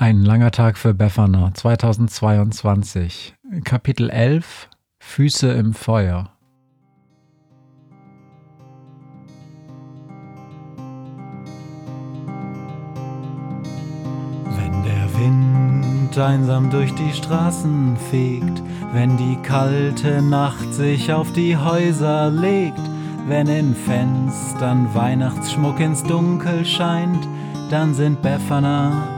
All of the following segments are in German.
Ein langer Tag für Befana 2022. Kapitel 11 Füße im Feuer. Wenn der Wind einsam durch die Straßen fegt, wenn die kalte Nacht sich auf die Häuser legt, wenn in Fenstern Weihnachtsschmuck ins Dunkel scheint, dann sind Befana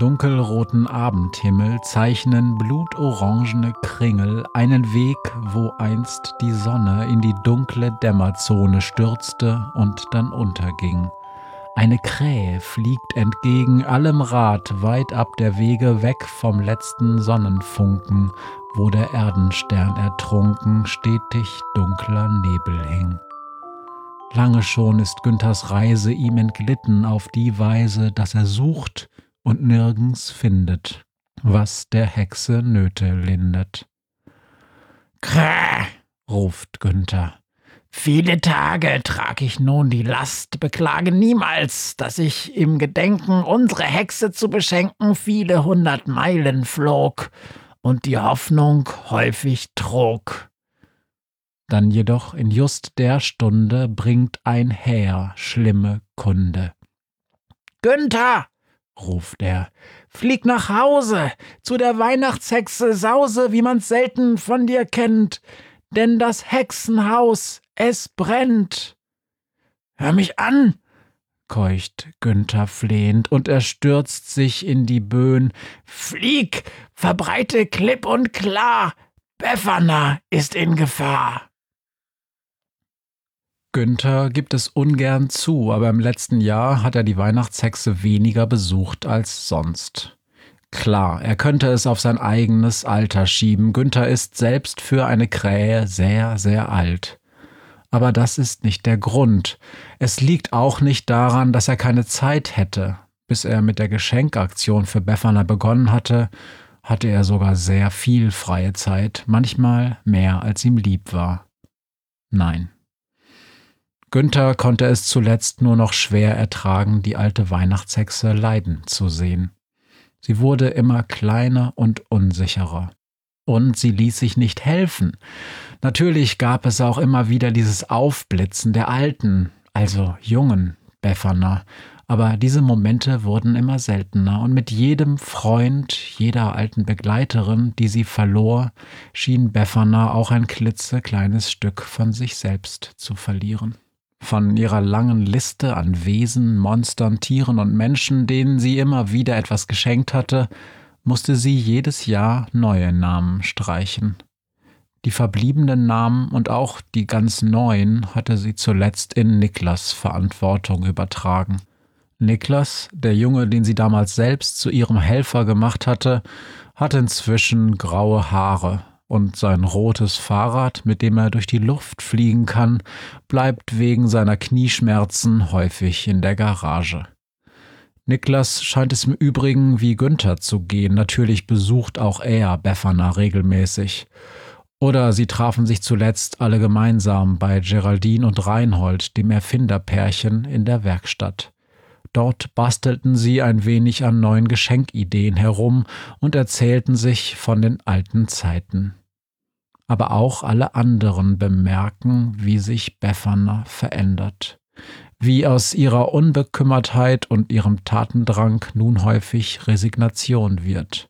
Dunkelroten Abendhimmel zeichnen blutorangene Kringel einen Weg, wo einst die Sonne in die dunkle Dämmerzone stürzte und dann unterging. Eine Krähe fliegt entgegen allem Rad weit ab der Wege weg vom letzten Sonnenfunken, wo der Erdenstern ertrunken stetig dunkler Nebel hing. Lange schon ist Günthers Reise ihm entglitten auf die Weise, dass er sucht und nirgends findet, was der Hexe Nöte lindet. Kräh, ruft Günther. Viele Tage trag ich nun die Last, beklage niemals, dass ich im Gedenken unsere Hexe zu beschenken viele hundert Meilen flog und die Hoffnung häufig trug. Dann jedoch in just der Stunde bringt ein Heer schlimme Kunde. Günther, ruft er. Flieg nach Hause, zu der Weihnachtshexe Sause, wie man's selten von dir kennt, denn das Hexenhaus, es brennt. Hör mich an, keucht Günther flehend, und er stürzt sich in die Böen. Flieg, verbreite klipp und klar, Befana ist in Gefahr. Günther gibt es ungern zu, aber im letzten Jahr hat er die Weihnachtshexe weniger besucht als sonst. Klar, er könnte es auf sein eigenes Alter schieben. Günther ist selbst für eine Krähe sehr, sehr alt. Aber das ist nicht der Grund. Es liegt auch nicht daran, dass er keine Zeit hätte. Bis er mit der Geschenkaktion für Befana begonnen hatte, hatte er sogar sehr viel freie Zeit, manchmal mehr als ihm lieb war. Nein. Günther konnte es zuletzt nur noch schwer ertragen, die alte Weihnachtshexe leiden zu sehen. Sie wurde immer kleiner und unsicherer. Und sie ließ sich nicht helfen. Natürlich gab es auch immer wieder dieses Aufblitzen der alten, also jungen Befana, aber diese Momente wurden immer seltener, und mit jedem Freund, jeder alten Begleiterin, die sie verlor, schien Befana auch ein klitzekleines Stück von sich selbst zu verlieren. Von ihrer langen Liste an Wesen, Monstern, Tieren und Menschen, denen sie immer wieder etwas geschenkt hatte, musste sie jedes Jahr neue Namen streichen. Die verbliebenen Namen und auch die ganz neuen hatte sie zuletzt in Niklas Verantwortung übertragen. Niklas, der Junge, den sie damals selbst zu ihrem Helfer gemacht hatte, hat inzwischen graue Haare und sein rotes Fahrrad, mit dem er durch die Luft fliegen kann, bleibt wegen seiner Knieschmerzen häufig in der Garage. Niklas scheint es im Übrigen wie Günther zu gehen. Natürlich besucht auch er Befana regelmäßig. Oder sie trafen sich zuletzt alle gemeinsam bei Geraldine und Reinhold, dem Erfinderpärchen, in der Werkstatt. Dort bastelten sie ein wenig an neuen Geschenkideen herum und erzählten sich von den alten Zeiten aber auch alle anderen bemerken, wie sich Befana verändert, wie aus ihrer Unbekümmertheit und ihrem Tatendrang nun häufig Resignation wird.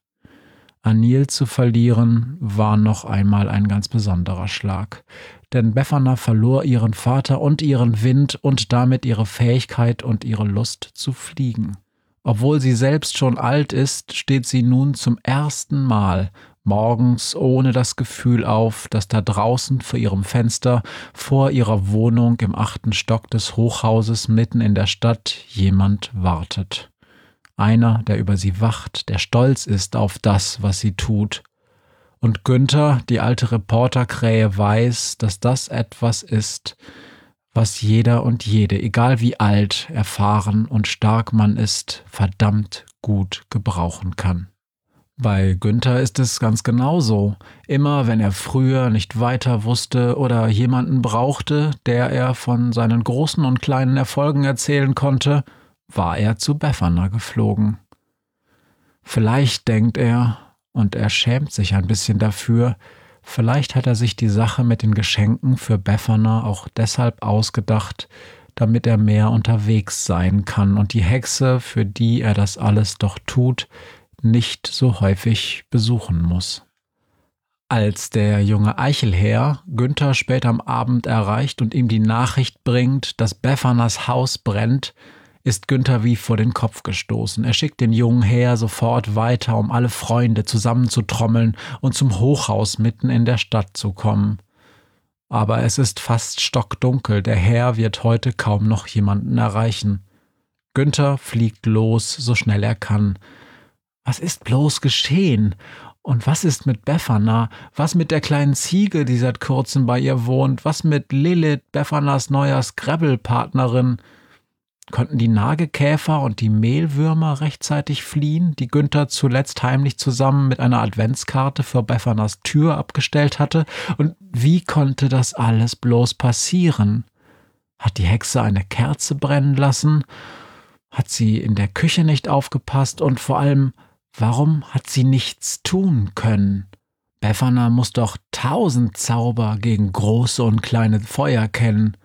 Anil zu verlieren war noch einmal ein ganz besonderer Schlag. Denn Befana verlor ihren Vater und ihren Wind und damit ihre Fähigkeit und ihre Lust zu fliegen. Obwohl sie selbst schon alt ist, steht sie nun zum ersten Mal morgens ohne das Gefühl auf, dass da draußen vor ihrem Fenster, vor ihrer Wohnung im achten Stock des Hochhauses mitten in der Stadt jemand wartet. Einer, der über sie wacht, der stolz ist auf das, was sie tut. Und Günther, die alte Reporterkrähe, weiß, dass das etwas ist, was jeder und jede, egal wie alt, erfahren und stark man ist, verdammt gut gebrauchen kann. Bei Günther ist es ganz genauso. Immer wenn er früher nicht weiter wusste oder jemanden brauchte, der er von seinen großen und kleinen Erfolgen erzählen konnte, war er zu Befana geflogen. Vielleicht denkt er, und er schämt sich ein bisschen dafür, vielleicht hat er sich die Sache mit den Geschenken für Befana auch deshalb ausgedacht, damit er mehr unterwegs sein kann und die Hexe, für die er das alles doch tut, nicht so häufig besuchen muss. Als der junge Eichelherr Günther spät am Abend erreicht und ihm die Nachricht bringt, dass Beffanas Haus brennt, ist Günther wie vor den Kopf gestoßen. Er schickt den jungen Herr sofort weiter, um alle Freunde zusammenzutrommeln und zum Hochhaus mitten in der Stadt zu kommen. Aber es ist fast stockdunkel, der Herr wird heute kaum noch jemanden erreichen. Günther fliegt los, so schnell er kann. Was ist bloß geschehen? Und was ist mit Befana? Was mit der kleinen Ziege, die seit kurzem bei ihr wohnt? Was mit Lilith, Befanas neuer Scrabble-Partnerin? Konnten die Nagekäfer und die Mehlwürmer rechtzeitig fliehen, die Günther zuletzt heimlich zusammen mit einer Adventskarte vor Befanas Tür abgestellt hatte? Und wie konnte das alles bloß passieren? Hat die Hexe eine Kerze brennen lassen? Hat sie in der Küche nicht aufgepasst? Und vor allem, Warum hat sie nichts tun können? Befana muss doch tausend Zauber gegen große und kleine Feuer kennen.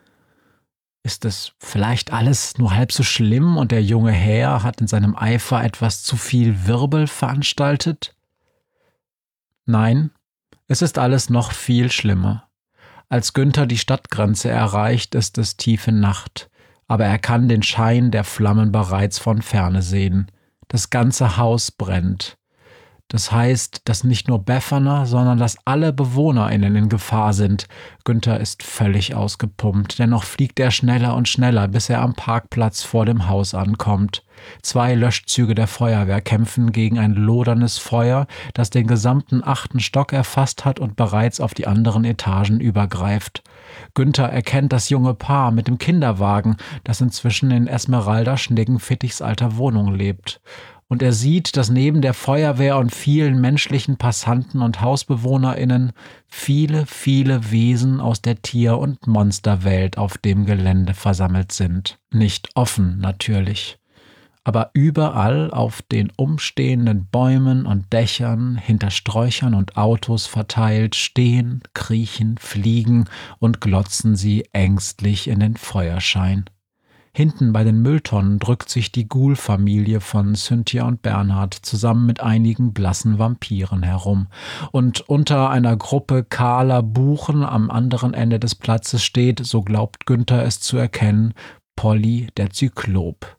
Ist es vielleicht alles nur halb so schlimm und der junge Herr hat in seinem Eifer etwas zu viel Wirbel veranstaltet? Nein, es ist alles noch viel schlimmer. Als Günther die Stadtgrenze erreicht, ist es tiefe Nacht, aber er kann den Schein der Flammen bereits von ferne sehen. Das ganze Haus brennt. Das heißt, dass nicht nur Befana, sondern dass alle BewohnerInnen in Gefahr sind. Günther ist völlig ausgepumpt. Dennoch fliegt er schneller und schneller, bis er am Parkplatz vor dem Haus ankommt. Zwei Löschzüge der Feuerwehr kämpfen gegen ein loderndes Feuer, das den gesamten achten Stock erfasst hat und bereits auf die anderen Etagen übergreift. Günther erkennt das junge Paar mit dem Kinderwagen, das inzwischen in Esmeralda Schneggenfittichs alter Wohnung lebt und er sieht, dass neben der Feuerwehr und vielen menschlichen Passanten und Hausbewohnerinnen viele, viele Wesen aus der Tier- und Monsterwelt auf dem Gelände versammelt sind. Nicht offen natürlich, aber überall auf den umstehenden Bäumen und Dächern, hinter Sträuchern und Autos verteilt, stehen, kriechen, fliegen und glotzen sie ängstlich in den Feuerschein. Hinten bei den Mülltonnen drückt sich die Ghoul-Familie von Cynthia und Bernhard zusammen mit einigen blassen Vampiren herum. Und unter einer Gruppe kahler Buchen am anderen Ende des Platzes steht, so glaubt Günther es zu erkennen, Polly der Zyklop.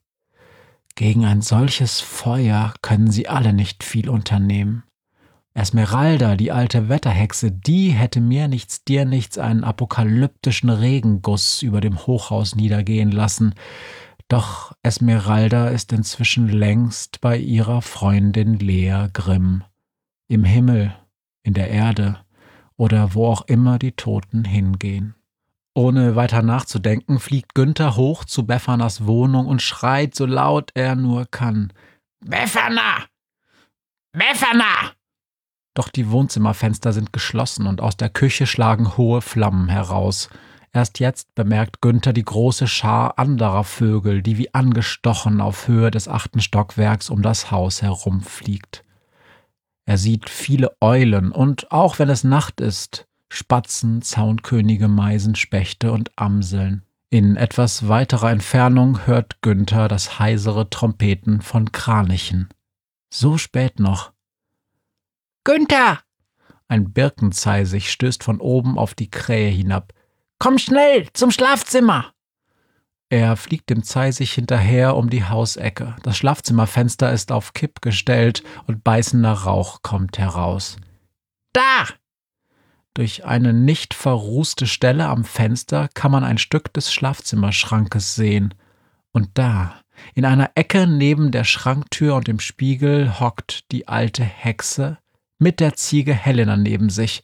Gegen ein solches Feuer können sie alle nicht viel unternehmen. Esmeralda, die alte Wetterhexe, die hätte mir nichts, dir nichts einen apokalyptischen Regenguss über dem Hochhaus niedergehen lassen. Doch Esmeralda ist inzwischen längst bei ihrer Freundin Lea Grimm. Im Himmel, in der Erde oder wo auch immer die Toten hingehen. Ohne weiter nachzudenken, fliegt Günther hoch zu Beffanas Wohnung und schreit so laut er nur kann. Befana! Befana! Doch die Wohnzimmerfenster sind geschlossen und aus der Küche schlagen hohe Flammen heraus. Erst jetzt bemerkt Günther die große Schar anderer Vögel, die wie angestochen auf Höhe des achten Stockwerks um das Haus herumfliegt. Er sieht viele Eulen und, auch wenn es Nacht ist, Spatzen, Zaunkönige, Meisen, Spechte und Amseln. In etwas weiterer Entfernung hört Günther das heisere Trompeten von Kranichen. So spät noch, Günther! Ein Birkenzeisig stößt von oben auf die Krähe hinab. Komm schnell zum Schlafzimmer! Er fliegt dem Zeisig hinterher um die Hausecke. Das Schlafzimmerfenster ist auf Kipp gestellt und beißender Rauch kommt heraus. Da! Durch eine nicht verrußte Stelle am Fenster kann man ein Stück des Schlafzimmerschrankes sehen. Und da, in einer Ecke neben der Schranktür und dem Spiegel, hockt die alte Hexe mit der Ziege Helena neben sich.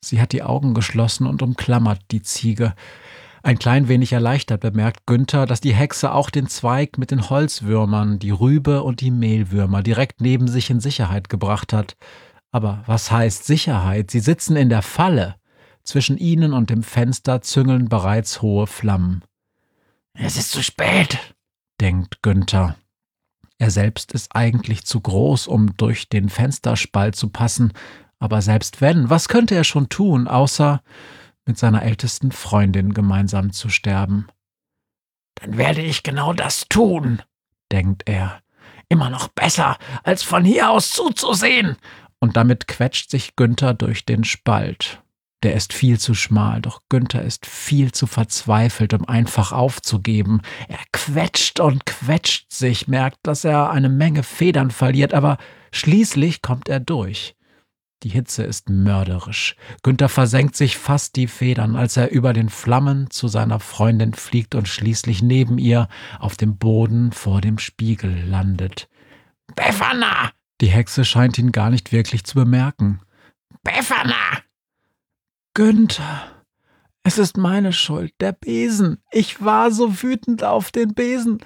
Sie hat die Augen geschlossen und umklammert die Ziege. Ein klein wenig erleichtert bemerkt Günther, dass die Hexe auch den Zweig mit den Holzwürmern, die Rübe und die Mehlwürmer direkt neben sich in Sicherheit gebracht hat. Aber was heißt Sicherheit? Sie sitzen in der Falle. Zwischen ihnen und dem Fenster züngeln bereits hohe Flammen. Es ist zu spät, denkt Günther. Er selbst ist eigentlich zu groß, um durch den Fensterspalt zu passen, aber selbst wenn, was könnte er schon tun, außer mit seiner ältesten Freundin gemeinsam zu sterben. Dann werde ich genau das tun, denkt er. Immer noch besser, als von hier aus zuzusehen. Und damit quetscht sich Günther durch den Spalt. Der ist viel zu schmal, doch Günther ist viel zu verzweifelt, um einfach aufzugeben. Er quetscht und quetscht sich, merkt, dass er eine Menge Federn verliert, aber schließlich kommt er durch. Die Hitze ist mörderisch. Günther versenkt sich fast die Federn, als er über den Flammen zu seiner Freundin fliegt und schließlich neben ihr auf dem Boden vor dem Spiegel landet. Befana! Die Hexe scheint ihn gar nicht wirklich zu bemerken. Befana! Günther! Es ist meine Schuld, der Besen. Ich war so wütend auf den Besen.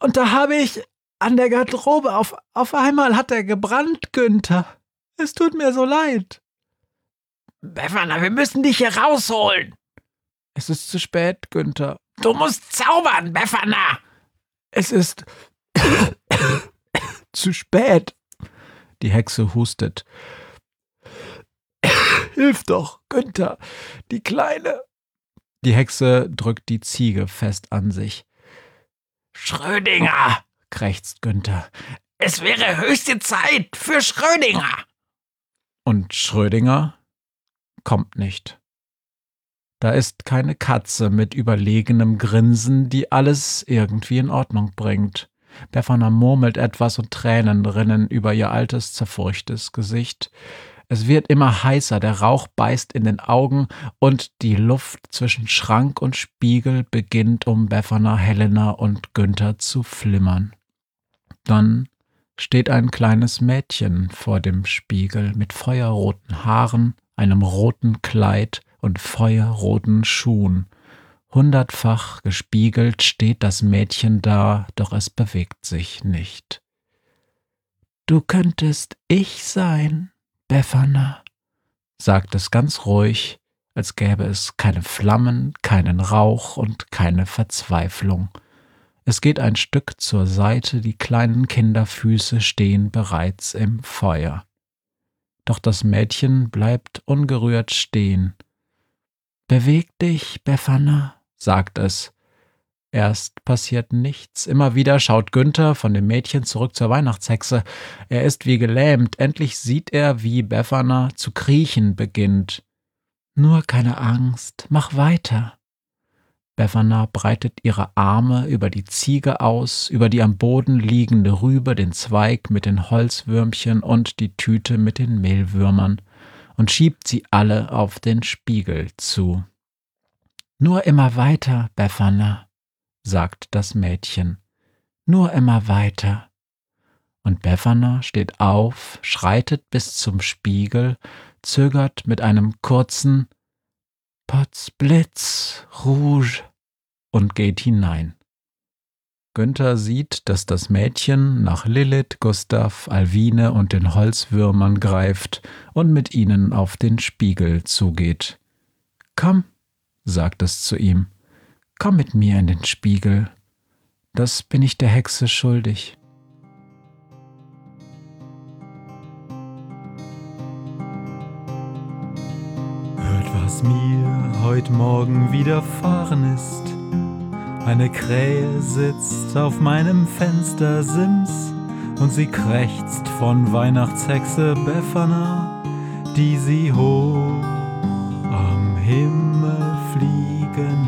Und da habe ich an der Garderobe auf, auf einmal hat er gebrannt, Günther. Es tut mir so leid. Befana, wir müssen dich hier rausholen. Es ist zu spät, Günther. Du musst zaubern, Befana. Es ist zu spät. Die Hexe hustet. Hilf doch, Günther, die Kleine. Die Hexe drückt die Ziege fest an sich. Schrödinger, krächzt Günther. Es wäre höchste Zeit für Schrödinger. Und Schrödinger kommt nicht. Da ist keine Katze mit überlegenem Grinsen, die alles irgendwie in Ordnung bringt. Befana murmelt etwas und Tränen rinnen über ihr altes, zerfurchtes Gesicht. Es wird immer heißer, der Rauch beißt in den Augen und die Luft zwischen Schrank und Spiegel beginnt um Befana, Helena und Günther zu flimmern. Dann steht ein kleines Mädchen vor dem Spiegel mit feuerroten Haaren, einem roten Kleid und feuerroten Schuhen. Hundertfach gespiegelt steht das Mädchen da, doch es bewegt sich nicht. Du könntest ich sein, Befana, sagt es ganz ruhig, als gäbe es keine Flammen, keinen Rauch und keine Verzweiflung. Es geht ein Stück zur Seite, die kleinen Kinderfüße stehen bereits im Feuer. Doch das Mädchen bleibt ungerührt stehen. Beweg dich, Befana, sagt es. Erst passiert nichts. Immer wieder schaut Günther von dem Mädchen zurück zur Weihnachtshexe. Er ist wie gelähmt. Endlich sieht er, wie Befana zu kriechen beginnt. Nur keine Angst, mach weiter. Befana breitet ihre Arme über die Ziege aus, über die am Boden liegende Rübe, den Zweig mit den Holzwürmchen und die Tüte mit den Mehlwürmern und schiebt sie alle auf den Spiegel zu. Nur immer weiter, Befana, sagt das Mädchen. Nur immer weiter. Und Befana steht auf, schreitet bis zum Spiegel, zögert mit einem kurzen Potz Blitz, Rouge und geht hinein. Günther sieht, dass das Mädchen nach Lilith, Gustav, Alwine und den Holzwürmern greift und mit ihnen auf den Spiegel zugeht. Komm, sagt es zu ihm, komm mit mir in den Spiegel. Das bin ich der Hexe schuldig. Hört, was mir heut Morgen widerfahren ist eine Krähe sitzt auf meinem Fenstersims und sie krächzt von Weihnachtshexe Befana, die sie hoch am Himmel fliegen